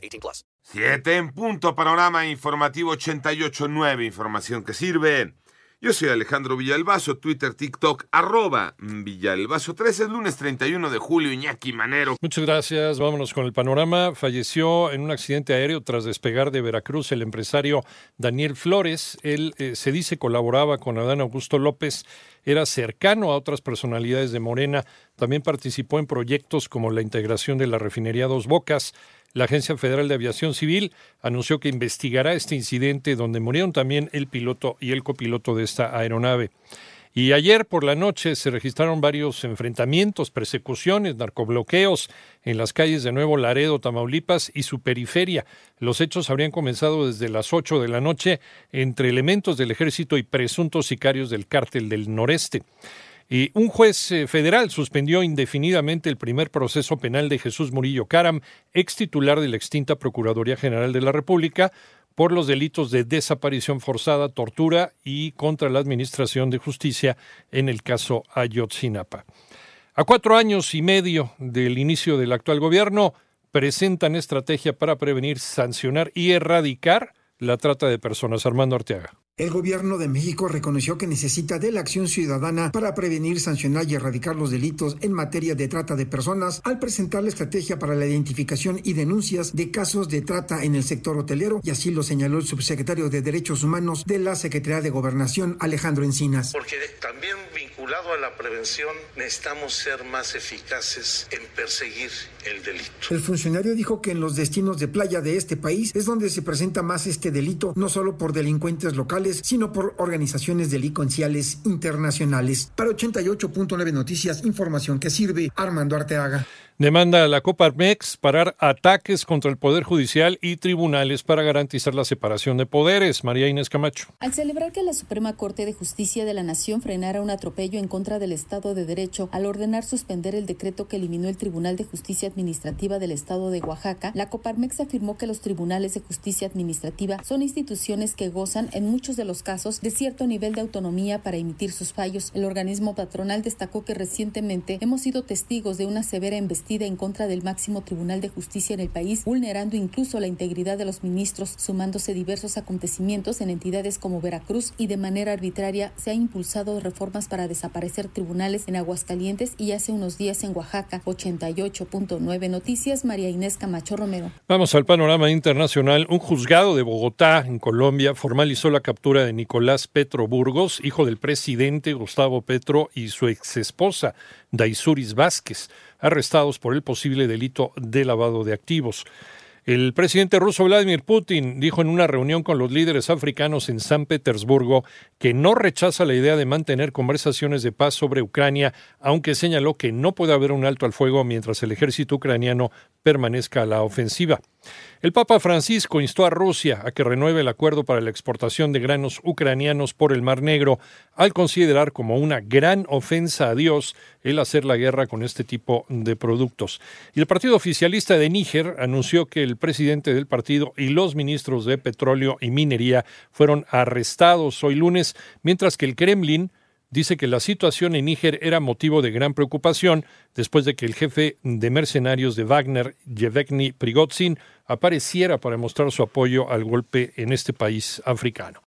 18 plus. Siete en punto, panorama informativo 88.9, información que sirve. Yo soy Alejandro Villalbazo, Twitter, TikTok, arroba Villalbazo 3, es lunes 31 de julio, Iñaki Manero. Muchas gracias, vámonos con el panorama. Falleció en un accidente aéreo tras despegar de Veracruz el empresario Daniel Flores. Él eh, se dice colaboraba con Adán Augusto López, era cercano a otras personalidades de Morena, también participó en proyectos como la integración de la refinería Dos Bocas, la Agencia Federal de Aviación Civil anunció que investigará este incidente donde murieron también el piloto y el copiloto de esta aeronave. Y ayer por la noche se registraron varios enfrentamientos, persecuciones, narcobloqueos en las calles de Nuevo Laredo, Tamaulipas y su periferia. Los hechos habrían comenzado desde las 8 de la noche entre elementos del ejército y presuntos sicarios del cártel del noreste. Y un juez eh, federal suspendió indefinidamente el primer proceso penal de Jesús Murillo Caram, ex titular de la extinta Procuraduría General de la República, por los delitos de desaparición forzada, tortura y contra la Administración de Justicia en el caso Ayotzinapa. A cuatro años y medio del inicio del actual gobierno, presentan estrategia para prevenir, sancionar y erradicar la trata de personas. Armando Arteaga. El gobierno de México reconoció que necesita de la acción ciudadana para prevenir, sancionar y erradicar los delitos en materia de trata de personas al presentar la estrategia para la identificación y denuncias de casos de trata en el sector hotelero y así lo señaló el subsecretario de Derechos Humanos de la Secretaría de Gobernación, Alejandro Encinas. Porque también vinculado a la prevención necesitamos ser más eficaces en perseguir el delito. El funcionario dijo que en los destinos de playa de este país es donde se presenta más este delito, no solo por delincuentes locales, sino por organizaciones delincuenciales internacionales. Para 88.9 Noticias, información que sirve Armando Arteaga. Demanda a la Coparmex parar ataques contra el Poder Judicial y tribunales para garantizar la separación de poderes. María Inés Camacho. Al celebrar que la Suprema Corte de Justicia de la Nación frenara un atropello en contra del Estado de Derecho al ordenar suspender el decreto que eliminó el Tribunal de Justicia Administrativa del Estado de Oaxaca, la Coparmex afirmó que los tribunales de justicia administrativa son instituciones que gozan en muchos de los casos de cierto nivel de autonomía para emitir sus fallos. El organismo patronal destacó que recientemente hemos sido testigos de una severa investigación en contra del máximo tribunal de justicia en el país, vulnerando incluso la integridad de los ministros, sumándose diversos acontecimientos en entidades como Veracruz y de manera arbitraria se ha impulsado reformas para desaparecer tribunales en Aguascalientes y hace unos días en Oaxaca. 88.9 Noticias, María Inés Camacho Romero. Vamos al panorama internacional. Un juzgado de Bogotá, en Colombia, formalizó la captura de Nicolás Petro Burgos, hijo del presidente Gustavo Petro y su exesposa, Daisuris Vázquez arrestados por el posible delito de lavado de activos. El presidente ruso Vladimir Putin dijo en una reunión con los líderes africanos en San Petersburgo que no rechaza la idea de mantener conversaciones de paz sobre Ucrania, aunque señaló que no puede haber un alto al fuego mientras el ejército ucraniano permanezca a la ofensiva. El Papa Francisco instó a Rusia a que renueve el acuerdo para la exportación de granos ucranianos por el Mar Negro, al considerar como una gran ofensa a Dios el hacer la guerra con este tipo de productos. Y el partido oficialista de Níger anunció que el presidente del partido y los ministros de petróleo y minería fueron arrestados hoy lunes, mientras que el Kremlin dice que la situación en Níger era motivo de gran preocupación después de que el jefe de mercenarios de Wagner, Yevgeny Prigozhin, apareciera para mostrar su apoyo al golpe en este país africano.